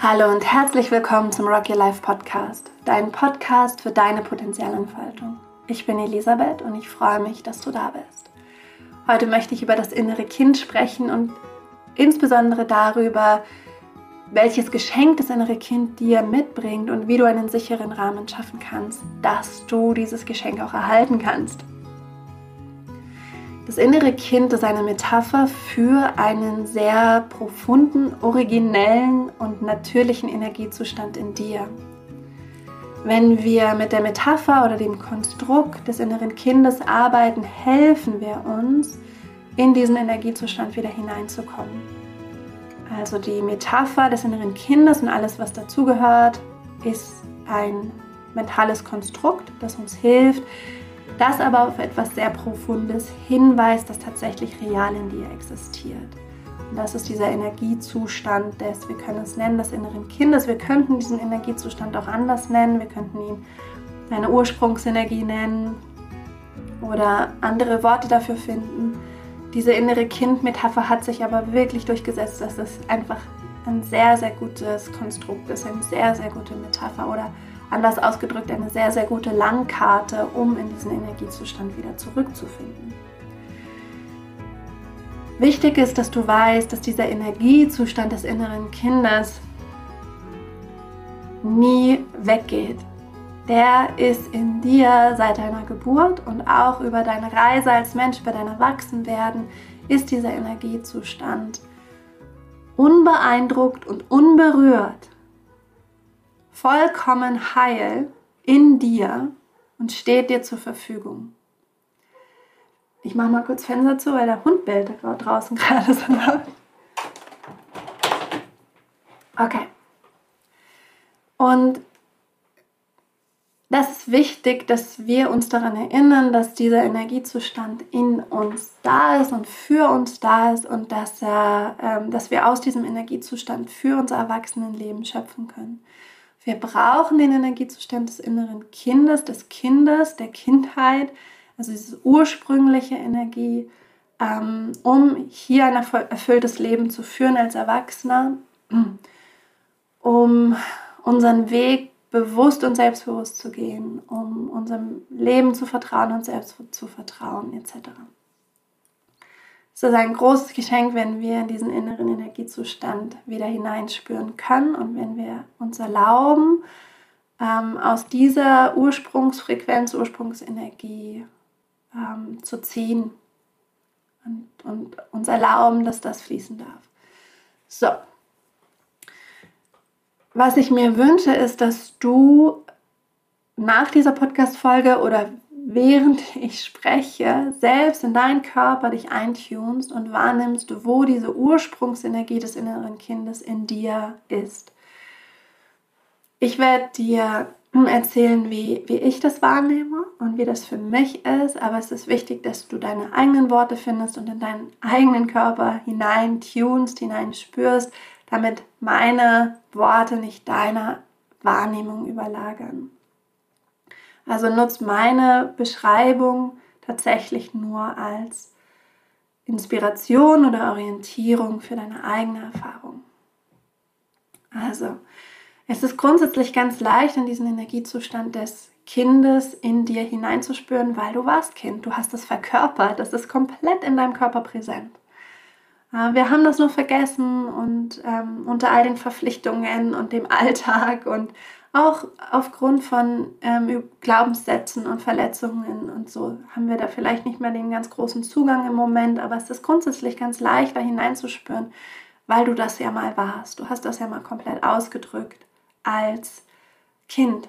Hallo und herzlich willkommen zum Rock Your Life Podcast, dein Podcast für deine Potenzialentfaltung. Ich bin Elisabeth und ich freue mich, dass du da bist. Heute möchte ich über das innere Kind sprechen und insbesondere darüber, welches Geschenk das innere Kind dir mitbringt und wie du einen sicheren Rahmen schaffen kannst, dass du dieses Geschenk auch erhalten kannst. Das innere Kind ist eine Metapher für einen sehr profunden, originellen und natürlichen Energiezustand in dir. Wenn wir mit der Metapher oder dem Konstrukt des inneren Kindes arbeiten, helfen wir uns, in diesen Energiezustand wieder hineinzukommen. Also die Metapher des inneren Kindes und alles, was dazugehört, ist ein mentales Konstrukt, das uns hilft, das aber auf etwas sehr Profundes hinweist, das tatsächlich real in dir existiert. Und das ist dieser Energiezustand des, wir können es nennen, des inneren Kindes. Wir könnten diesen Energiezustand auch anders nennen. Wir könnten ihn deine Ursprungsenergie nennen oder andere Worte dafür finden. Diese innere Kind-Metapher hat sich aber wirklich durchgesetzt, dass es einfach ein sehr, sehr gutes Konstrukt ist, eine sehr, sehr gute Metapher oder anders ausgedrückt eine sehr, sehr gute Langkarte, um in diesen Energiezustand wieder zurückzufinden. Wichtig ist, dass du weißt, dass dieser Energiezustand des inneren Kindes nie weggeht. Der ist in dir seit deiner Geburt und auch über deine Reise als Mensch, über dein Erwachsenwerden, ist dieser Energiezustand unbeeindruckt und unberührt vollkommen heil in dir und steht dir zur Verfügung. Ich mache mal kurz Fenster zu, weil der Hund bellt da draußen gerade so laut. Okay. Und das ist wichtig, dass wir uns daran erinnern, dass dieser Energiezustand in uns da ist und für uns da ist und dass, er, ähm, dass wir aus diesem Energiezustand für unser Erwachsenenleben schöpfen können. Wir brauchen den Energiezustand des inneren Kindes, des Kindes, der Kindheit, also diese ursprüngliche Energie, ähm, um hier ein erfülltes Leben zu führen als Erwachsener, um unseren Weg bewusst und selbstbewusst zu gehen, um unserem Leben zu vertrauen und selbst zu vertrauen, etc. Ist ein großes Geschenk, wenn wir in diesen inneren Energiezustand wieder hineinspüren können und wenn wir uns erlauben, ähm, aus dieser Ursprungsfrequenz, Ursprungsenergie ähm, zu ziehen und, und uns erlauben, dass das fließen darf. So. Was ich mir wünsche, ist, dass du nach dieser Podcast-Folge oder während ich spreche, selbst in deinen Körper dich eintunst und wahrnimmst, wo diese Ursprungsenergie des inneren Kindes in dir ist. Ich werde dir erzählen, wie, wie ich das wahrnehme und wie das für mich ist, aber es ist wichtig, dass du deine eigenen Worte findest und in deinen eigenen Körper hinein tunst, hinein damit meine Worte nicht deiner Wahrnehmung überlagern. Also nutzt meine Beschreibung tatsächlich nur als Inspiration oder Orientierung für deine eigene Erfahrung. Also, es ist grundsätzlich ganz leicht, in diesen Energiezustand des Kindes in dir hineinzuspüren, weil du warst Kind, du hast es verkörpert, das ist komplett in deinem Körper präsent. Äh, wir haben das nur vergessen und ähm, unter all den Verpflichtungen und dem Alltag und auch aufgrund von ähm, Glaubenssätzen und Verletzungen und so haben wir da vielleicht nicht mehr den ganz großen Zugang im Moment, aber es ist grundsätzlich ganz leicht, da hineinzuspüren, weil du das ja mal warst. Du hast das ja mal komplett ausgedrückt als Kind.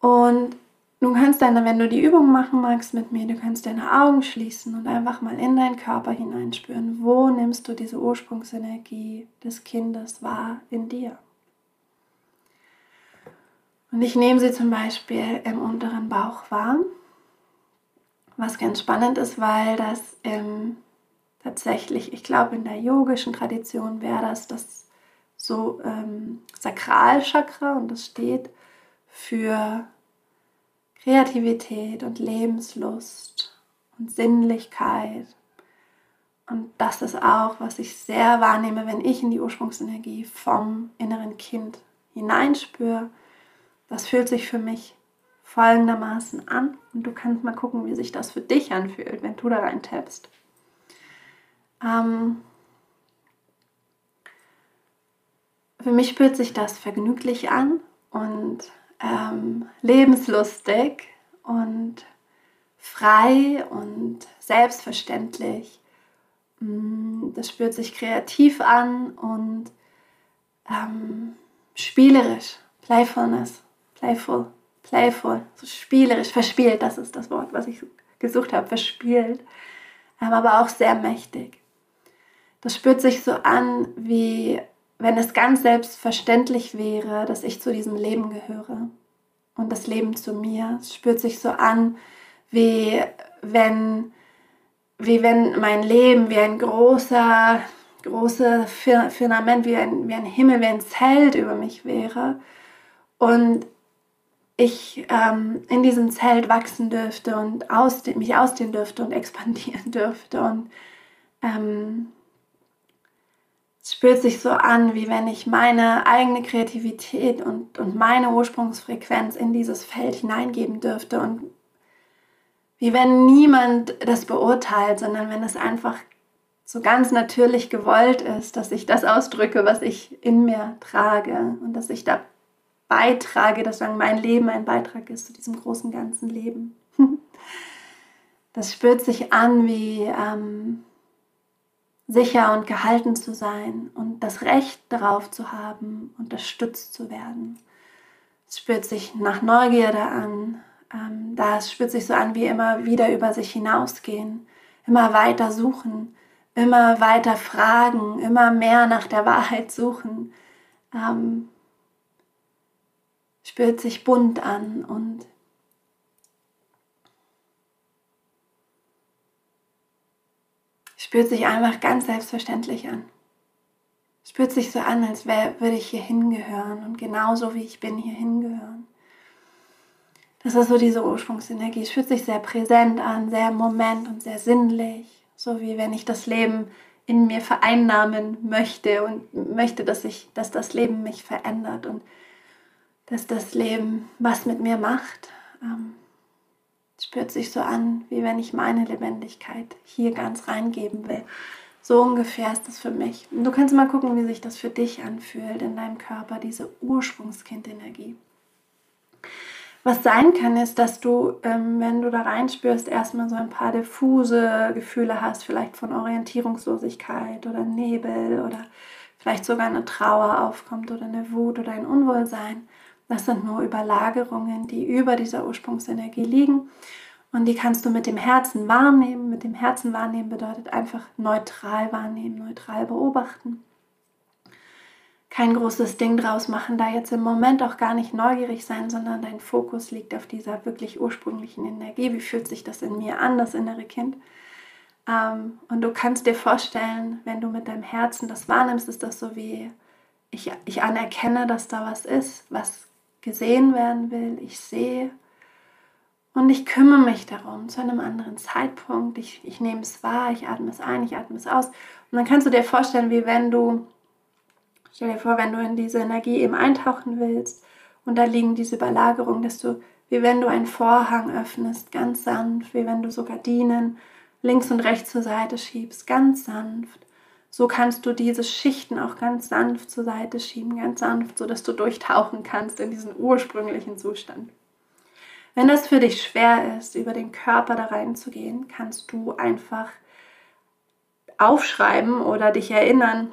Und du kannst deine, wenn du die Übung machen magst mit mir, du kannst deine Augen schließen und einfach mal in deinen Körper hineinspüren. Wo nimmst du diese Ursprungsenergie des Kindes wahr in dir? Und ich nehme sie zum Beispiel im unteren Bauch wahr, was ganz spannend ist, weil das ähm, tatsächlich, ich glaube, in der yogischen Tradition wäre das das so ähm, Sakralchakra und das steht für Kreativität und Lebenslust und Sinnlichkeit. Und das ist auch, was ich sehr wahrnehme, wenn ich in die Ursprungsenergie vom inneren Kind hineinspüre. Das fühlt sich für mich folgendermaßen an. Und du kannst mal gucken, wie sich das für dich anfühlt, wenn du da rein tappst. Ähm, für mich fühlt sich das vergnüglich an und ähm, lebenslustig und frei und selbstverständlich. Mm, das spürt sich kreativ an und ähm, spielerisch, playfulness, playful, playful, so spielerisch, verspielt, das ist das Wort, was ich gesucht habe, verspielt, ähm, aber auch sehr mächtig. Das spürt sich so an, wie wenn es ganz selbstverständlich wäre, dass ich zu diesem Leben gehöre und das Leben zu mir. Es spürt sich so an, wie wenn, wie wenn mein Leben wie ein großer, großer Firmament, wie ein, wie ein Himmel, wie ein Zelt über mich wäre. Und ich ähm, in diesem Zelt wachsen dürfte und aus, mich ausdehnen dürfte und expandieren dürfte. Und ähm, es spürt sich so an, wie wenn ich meine eigene Kreativität und, und meine Ursprungsfrequenz in dieses Feld hineingeben dürfte und wie wenn niemand das beurteilt, sondern wenn es einfach so ganz natürlich gewollt ist, dass ich das ausdrücke, was ich in mir trage und dass ich da beitrage, dass mein Leben ein Beitrag ist zu diesem großen ganzen Leben. Das spürt sich an wie ähm, sicher und gehalten zu sein und das Recht darauf zu haben, unterstützt zu werden. Es spürt sich nach Neugierde an. Ähm, das spürt sich so an wie immer wieder über sich hinausgehen, immer weiter suchen, immer weiter fragen, immer mehr nach der Wahrheit suchen. Ähm, spürt sich bunt an und spürt sich einfach ganz selbstverständlich an. Spürt sich so an, als wär, würde ich hier hingehören und genauso wie ich bin hier hingehören. Das ist so diese Ursprungsenergie. Fühlt sich sehr präsent an, sehr im Moment und sehr sinnlich. So wie wenn ich das Leben in mir vereinnahmen möchte und möchte, dass, ich, dass das Leben mich verändert und dass das Leben was mit mir macht. Ähm, spürt sich so an, wie wenn ich meine Lebendigkeit hier ganz reingeben will. So ungefähr ist das für mich. Und du kannst mal gucken, wie sich das für dich anfühlt in deinem Körper, diese Ursprungskindenergie. Was sein kann, ist, dass du, ähm, wenn du da reinspürst, erstmal so ein paar diffuse Gefühle hast, vielleicht von Orientierungslosigkeit oder Nebel oder vielleicht sogar eine Trauer aufkommt oder eine Wut oder ein Unwohlsein. Das sind nur Überlagerungen, die über dieser Ursprungsenergie liegen. Und die kannst du mit dem Herzen wahrnehmen. Mit dem Herzen wahrnehmen bedeutet einfach neutral wahrnehmen, neutral beobachten. Kein großes Ding draus machen, da jetzt im Moment auch gar nicht neugierig sein, sondern dein Fokus liegt auf dieser wirklich ursprünglichen Energie. Wie fühlt sich das in mir an, das innere Kind? Ähm, und du kannst dir vorstellen, wenn du mit deinem Herzen das wahrnimmst, ist das so wie ich, ich anerkenne, dass da was ist, was gesehen werden will. Ich sehe und ich kümmere mich darum zu einem anderen Zeitpunkt. Ich, ich nehme es wahr, ich atme es ein, ich atme es aus. Und dann kannst du dir vorstellen, wie wenn du, stell dir vor, wenn du in diese Energie eben eintauchen willst und da liegen diese Überlagerungen, dass du, wie wenn du einen Vorhang öffnest, ganz sanft, wie wenn du so Gardinen links und rechts zur Seite schiebst, ganz sanft. So kannst du diese Schichten auch ganz sanft zur Seite schieben, ganz sanft, sodass du durchtauchen kannst in diesen ursprünglichen Zustand. Wenn das für dich schwer ist, über den Körper da reinzugehen, kannst du einfach aufschreiben oder dich erinnern,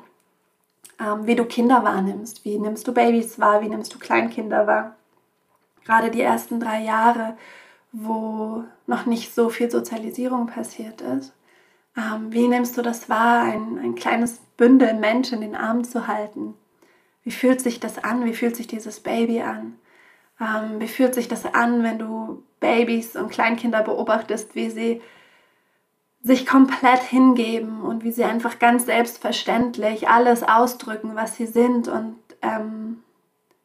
ähm, wie du Kinder wahrnimmst. Wie nimmst du Babys wahr? Wie nimmst du Kleinkinder wahr? Gerade die ersten drei Jahre, wo noch nicht so viel Sozialisierung passiert ist. Ähm, wie nimmst du das wahr, ein, ein kleines Bündel Mensch in den Arm zu halten? Wie fühlt sich das an? Wie fühlt sich dieses Baby an? Ähm, wie fühlt sich das an, wenn du Babys und Kleinkinder beobachtest, wie sie sich komplett hingeben und wie sie einfach ganz selbstverständlich alles ausdrücken, was sie sind und ähm,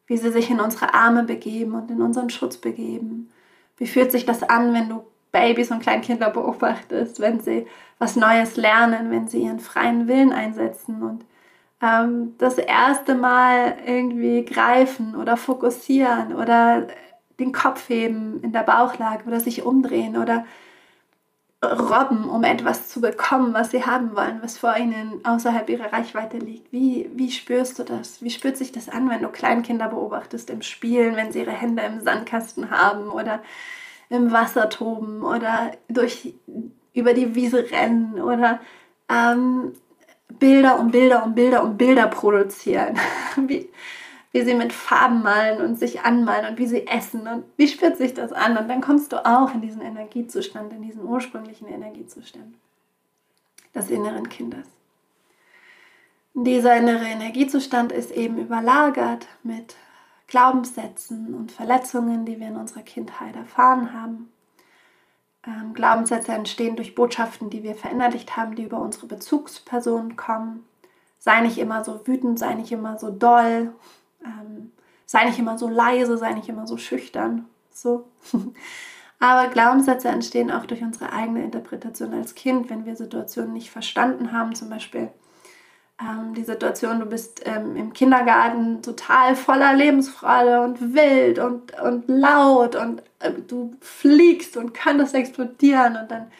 wie sie sich in unsere Arme begeben und in unseren Schutz begeben. Wie fühlt sich das an, wenn du Babys und Kleinkinder beobachtest, wenn sie was Neues lernen, wenn sie ihren freien Willen einsetzen und ähm, das erste Mal irgendwie greifen oder fokussieren oder den Kopf heben in der Bauchlage oder sich umdrehen oder robben, um etwas zu bekommen, was sie haben wollen, was vor ihnen außerhalb ihrer Reichweite liegt. Wie, wie spürst du das? Wie spürt sich das an, wenn du Kleinkinder beobachtest im Spielen, wenn sie ihre Hände im Sandkasten haben oder im Wasser toben oder durch, über die Wiese rennen oder ähm, Bilder um Bilder um Bilder um Bilder produzieren? wie, wie sie mit Farben malen und sich anmalen und wie sie essen und wie spürt sich das an. Und dann kommst du auch in diesen Energiezustand, in diesen ursprünglichen Energiezustand des inneren Kindes. Dieser innere Energiezustand ist eben überlagert mit Glaubenssätzen und Verletzungen, die wir in unserer Kindheit erfahren haben. Ähm, Glaubenssätze entstehen durch Botschaften, die wir verinnerlicht haben, die über unsere Bezugspersonen kommen. Sei nicht immer so wütend, sei nicht immer so doll, ähm, sei nicht immer so leise, sei nicht immer so schüchtern. So. Aber Glaubenssätze entstehen auch durch unsere eigene Interpretation als Kind, wenn wir Situationen nicht verstanden haben. Zum Beispiel ähm, die Situation, du bist ähm, im Kindergarten total voller Lebensfreude und wild und, und laut und äh, du fliegst und könntest explodieren und dann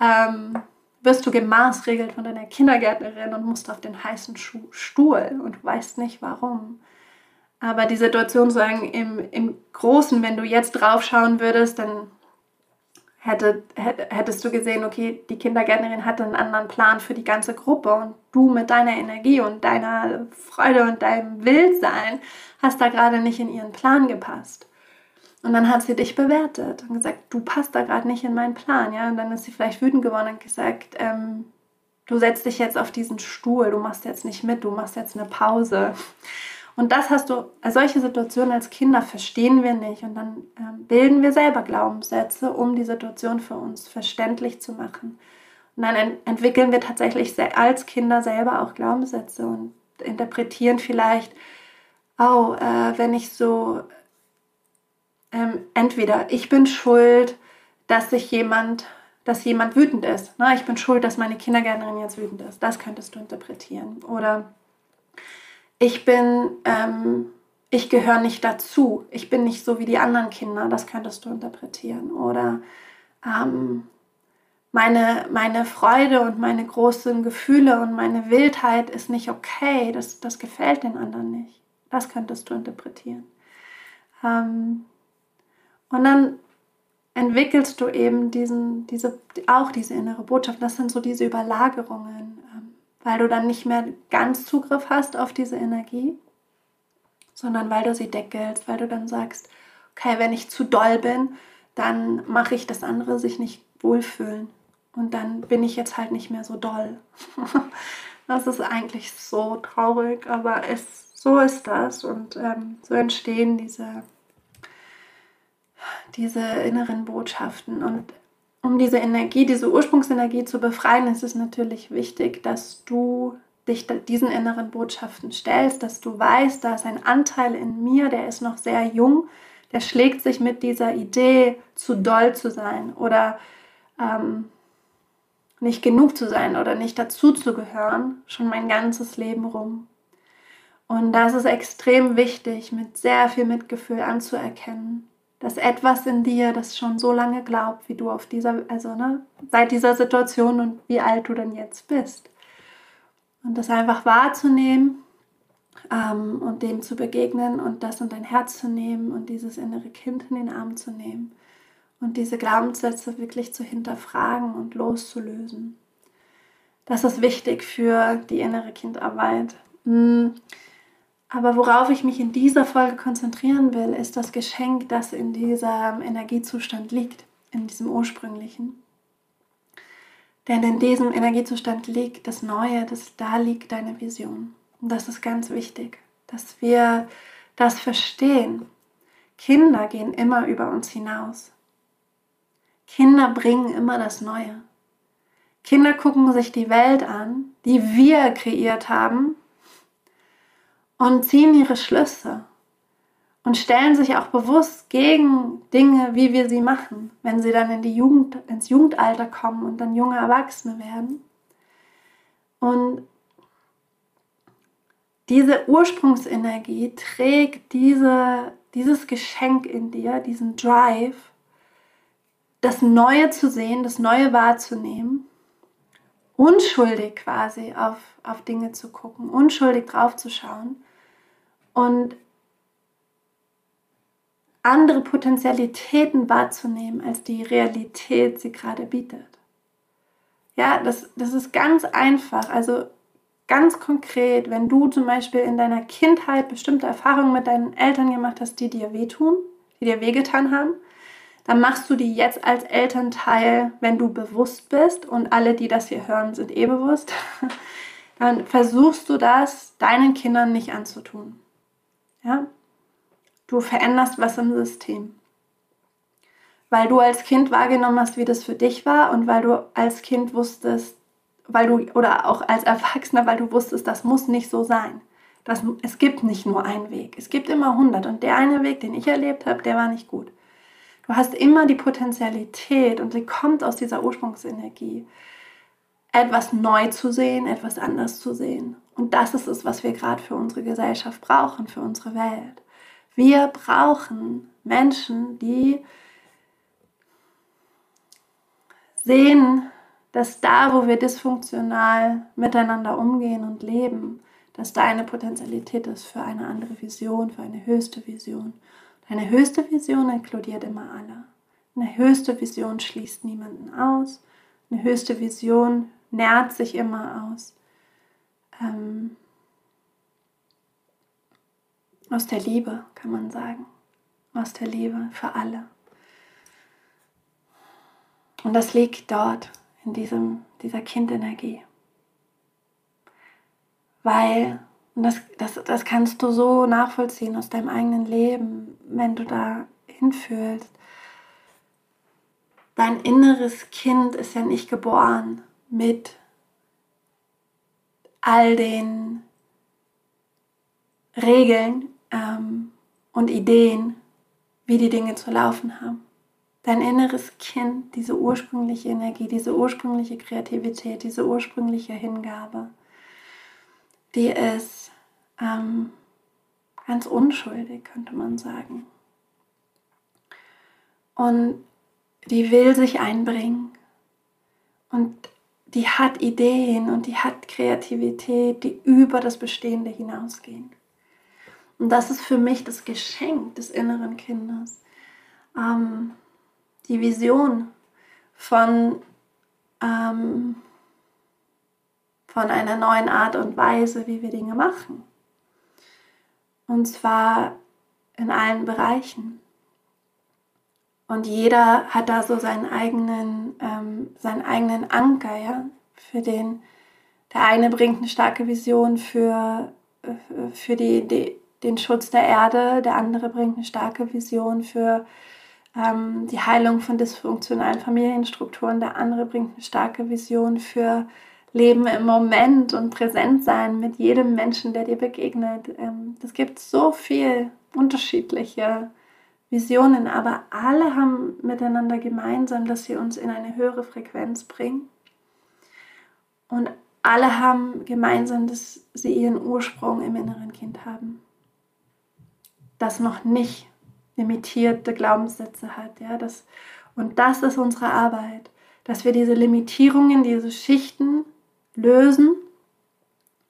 ähm, wirst du gemaßregelt von deiner Kindergärtnerin und musst auf den heißen Stuhl und weißt nicht warum. Aber die Situation sagen im, im Großen, wenn du jetzt drauf schauen würdest, dann hätte, hättest du gesehen, okay, die Kindergärtnerin hatte einen anderen Plan für die ganze Gruppe und du mit deiner Energie und deiner Freude und deinem Wildsein hast da gerade nicht in ihren Plan gepasst. Und dann hat sie dich bewertet und gesagt, du passt da gerade nicht in meinen Plan. Ja? Und dann ist sie vielleicht wütend geworden und gesagt, ähm, du setzt dich jetzt auf diesen Stuhl, du machst jetzt nicht mit, du machst jetzt eine Pause. Und das hast du, solche Situationen als Kinder verstehen wir nicht. Und dann äh, bilden wir selber Glaubenssätze, um die Situation für uns verständlich zu machen. Und dann ent entwickeln wir tatsächlich als Kinder selber auch Glaubenssätze und interpretieren vielleicht, oh, äh, wenn ich so, ähm, entweder ich bin schuld, dass sich jemand, dass jemand wütend ist. Ne? Ich bin schuld, dass meine Kindergärtnerin jetzt wütend ist. Das könntest du interpretieren. Oder ich bin, ähm, ich gehöre nicht dazu. Ich bin nicht so wie die anderen Kinder. Das könntest du interpretieren. Oder ähm, meine, meine Freude und meine großen Gefühle und meine Wildheit ist nicht okay. Das, das gefällt den anderen nicht. Das könntest du interpretieren. Ähm, und dann entwickelst du eben diesen, diese, auch diese innere Botschaft. Das sind so diese Überlagerungen weil du dann nicht mehr ganz Zugriff hast auf diese Energie, sondern weil du sie deckelst, weil du dann sagst, okay, wenn ich zu doll bin, dann mache ich, dass andere sich nicht wohlfühlen. Und dann bin ich jetzt halt nicht mehr so doll. das ist eigentlich so traurig, aber es, so ist das. Und ähm, so entstehen diese, diese inneren Botschaften. Und um diese Energie, diese Ursprungsenergie zu befreien, ist es natürlich wichtig, dass du dich diesen inneren Botschaften stellst, dass du weißt, da ist ein Anteil in mir, der ist noch sehr jung, der schlägt sich mit dieser Idee, zu doll zu sein oder ähm, nicht genug zu sein oder nicht dazu zu gehören, schon mein ganzes Leben rum. Und das ist extrem wichtig, mit sehr viel Mitgefühl anzuerkennen, dass etwas in dir, das schon so lange glaubt, wie du auf dieser, also ne, seit dieser Situation und wie alt du denn jetzt bist. Und das einfach wahrzunehmen ähm, und dem zu begegnen und das in dein Herz zu nehmen und dieses innere Kind in den Arm zu nehmen und diese Glaubenssätze wirklich zu hinterfragen und loszulösen. Das ist wichtig für die innere Kindarbeit. Hm. Aber worauf ich mich in dieser Folge konzentrieren will, ist das Geschenk, das in diesem Energiezustand liegt, in diesem ursprünglichen. Denn in diesem Energiezustand liegt das Neue, das, da liegt deine Vision. Und das ist ganz wichtig, dass wir das verstehen. Kinder gehen immer über uns hinaus. Kinder bringen immer das Neue. Kinder gucken sich die Welt an, die wir kreiert haben und ziehen ihre Schlüsse. und stellen sich auch bewusst gegen Dinge, wie wir sie machen, wenn sie dann in die Jugend, ins Jugendalter kommen und dann junge Erwachsene werden. Und diese Ursprungsenergie trägt diese, dieses Geschenk in dir, diesen Drive, das Neue zu sehen, das Neue wahrzunehmen, unschuldig quasi auf, auf Dinge zu gucken, unschuldig drauf zu schauen und andere Potenzialitäten wahrzunehmen, als die Realität sie gerade bietet. Ja, das, das ist ganz einfach. Also ganz konkret, wenn du zum Beispiel in deiner Kindheit bestimmte Erfahrungen mit deinen Eltern gemacht hast, die dir wehtun, die dir wehgetan haben, dann machst du die jetzt als Elternteil, wenn du bewusst bist und alle, die das hier hören, sind eh bewusst, dann versuchst du das deinen Kindern nicht anzutun. Ja? Du veränderst was im System. Weil du als Kind wahrgenommen hast, wie das für dich war und weil du als Kind wusstest, weil du oder auch als Erwachsener, weil du wusstest, das muss nicht so sein. Das, es gibt nicht nur einen Weg. Es gibt immer 100 und der eine Weg, den ich erlebt habe, der war nicht gut. Du hast immer die Potenzialität und sie kommt aus dieser Ursprungsenergie, etwas neu zu sehen, etwas anders zu sehen. Und das ist es, was wir gerade für unsere Gesellschaft brauchen, für unsere Welt. Wir brauchen Menschen, die sehen, dass da, wo wir dysfunktional miteinander umgehen und leben, dass da eine Potenzialität ist für eine andere Vision, für eine höchste Vision. Eine höchste Vision inkludiert immer alle. Eine höchste Vision schließt niemanden aus. Eine höchste Vision nährt sich immer aus. Ähm, aus der Liebe, kann man sagen. Aus der Liebe für alle. Und das liegt dort, in diesem, dieser Kindenergie. Weil, und das, das, das kannst du so nachvollziehen aus deinem eigenen Leben, wenn du da hinfühlst. Dein inneres Kind ist ja nicht geboren mit all den Regeln, ähm, und Ideen, wie die Dinge zu laufen haben. Dein inneres Kind, diese ursprüngliche Energie, diese ursprüngliche Kreativität, diese ursprüngliche Hingabe, die ist ähm, ganz unschuldig, könnte man sagen. Und die will sich einbringen. Und die hat Ideen und die hat Kreativität, die über das Bestehende hinausgehen. Und das ist für mich das Geschenk des inneren Kindes. Ähm, die Vision von, ähm, von einer neuen Art und Weise, wie wir Dinge machen. Und zwar in allen Bereichen. Und jeder hat da so seinen eigenen, ähm, seinen eigenen Anker, ja, für den, der eine bringt eine starke Vision für, äh, für die, die, den Schutz der Erde, der andere bringt eine starke Vision für ähm, die Heilung von dysfunktionalen Familienstrukturen, der andere bringt eine starke Vision für Leben im Moment und präsent sein mit jedem Menschen, der dir begegnet. Ähm, das gibt so viel unterschiedliche Visionen, aber alle haben miteinander gemeinsam, dass sie uns in eine höhere Frequenz bringen. Und alle haben gemeinsam, dass sie ihren Ursprung im inneren Kind haben das noch nicht limitierte Glaubenssätze hat. Ja? Das, und das ist unsere Arbeit, dass wir diese Limitierungen, diese Schichten lösen,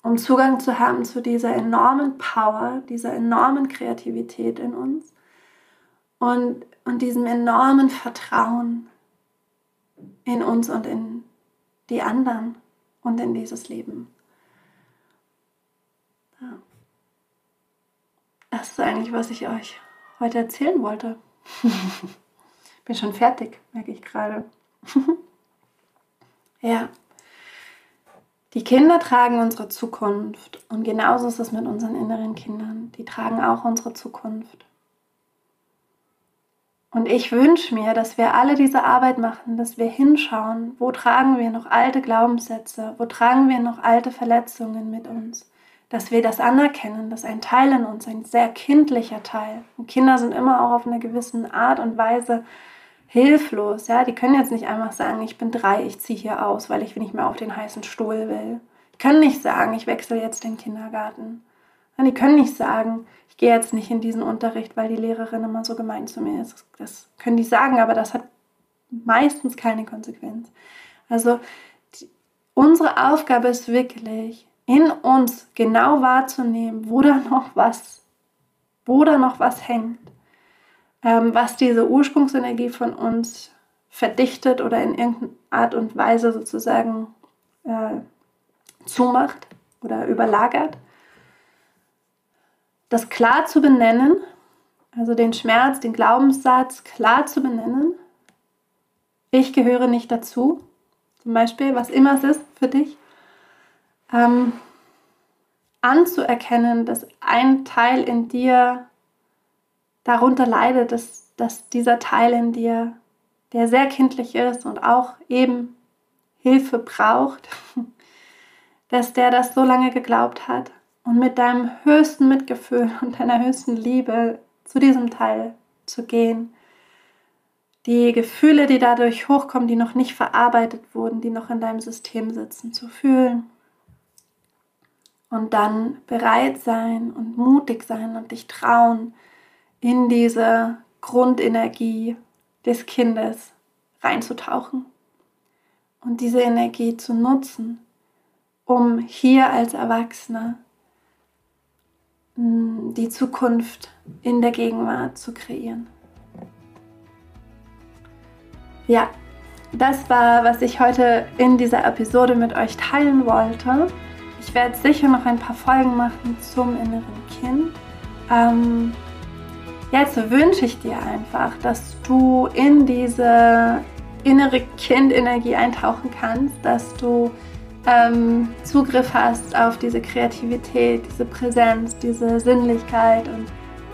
um Zugang zu haben zu dieser enormen Power, dieser enormen Kreativität in uns und, und diesem enormen Vertrauen in uns und in die anderen und in dieses Leben. Das ist eigentlich, was ich euch heute erzählen wollte. Bin schon fertig, merke ich gerade. ja. Die Kinder tragen unsere Zukunft und genauso ist es mit unseren inneren Kindern. Die tragen auch unsere Zukunft. Und ich wünsche mir, dass wir alle diese Arbeit machen, dass wir hinschauen, wo tragen wir noch alte Glaubenssätze, wo tragen wir noch alte Verletzungen mit uns, dass wir das anerkennen, dass ein Teil in uns, ein sehr kindlicher Teil, und Kinder sind immer auch auf eine gewisse Art und Weise hilflos, ja, die können jetzt nicht einfach sagen, ich bin drei, ich ziehe hier aus, weil ich nicht mehr auf den heißen Stuhl will. Die können nicht sagen, ich wechsle jetzt den Kindergarten. Die können nicht sagen, ich gehe jetzt nicht in diesen Unterricht, weil die Lehrerin immer so gemein zu mir ist. Das können die sagen, aber das hat meistens keine Konsequenz. Also die, unsere Aufgabe ist wirklich, in uns genau wahrzunehmen, wo da noch was, wo da noch was hängt, ähm, was diese Ursprungsenergie von uns verdichtet oder in irgendeiner Art und Weise sozusagen äh, zumacht oder überlagert. Das klar zu benennen, also den Schmerz, den Glaubenssatz klar zu benennen. Ich gehöre nicht dazu, zum Beispiel, was immer es ist für dich ähm, anzuerkennen, dass ein Teil in dir darunter leidet, dass, dass dieser Teil in dir, der sehr kindlich ist und auch eben Hilfe braucht, dass der das so lange geglaubt hat und mit deinem höchsten Mitgefühl und deiner höchsten Liebe zu diesem Teil zu gehen. Die Gefühle, die dadurch hochkommen, die noch nicht verarbeitet wurden, die noch in deinem System sitzen, zu fühlen und dann bereit sein und mutig sein und dich trauen, in diese Grundenergie des Kindes reinzutauchen und diese Energie zu nutzen, um hier als Erwachsener hm, die Zukunft in der Gegenwart zu kreieren. Ja, das war, was ich heute in dieser Episode mit euch teilen wollte. Ich werde sicher noch ein paar Folgen machen zum inneren Kind. Ähm, jetzt wünsche ich dir einfach, dass du in diese innere Kindenergie eintauchen kannst, dass du ähm, Zugriff hast auf diese Kreativität, diese Präsenz, diese Sinnlichkeit und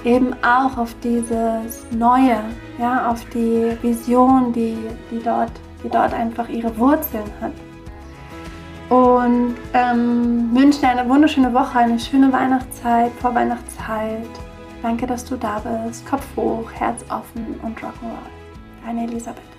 eben auch auf dieses Neue, ja, auf die Vision, die, die, dort, die dort einfach ihre Wurzeln hat und ähm, wünsche dir eine wunderschöne Woche, eine schöne Weihnachtszeit, Vorweihnachtszeit. Danke, dass du da bist. Kopf hoch, Herz offen und Rock'n'Roll. Deine Elisabeth.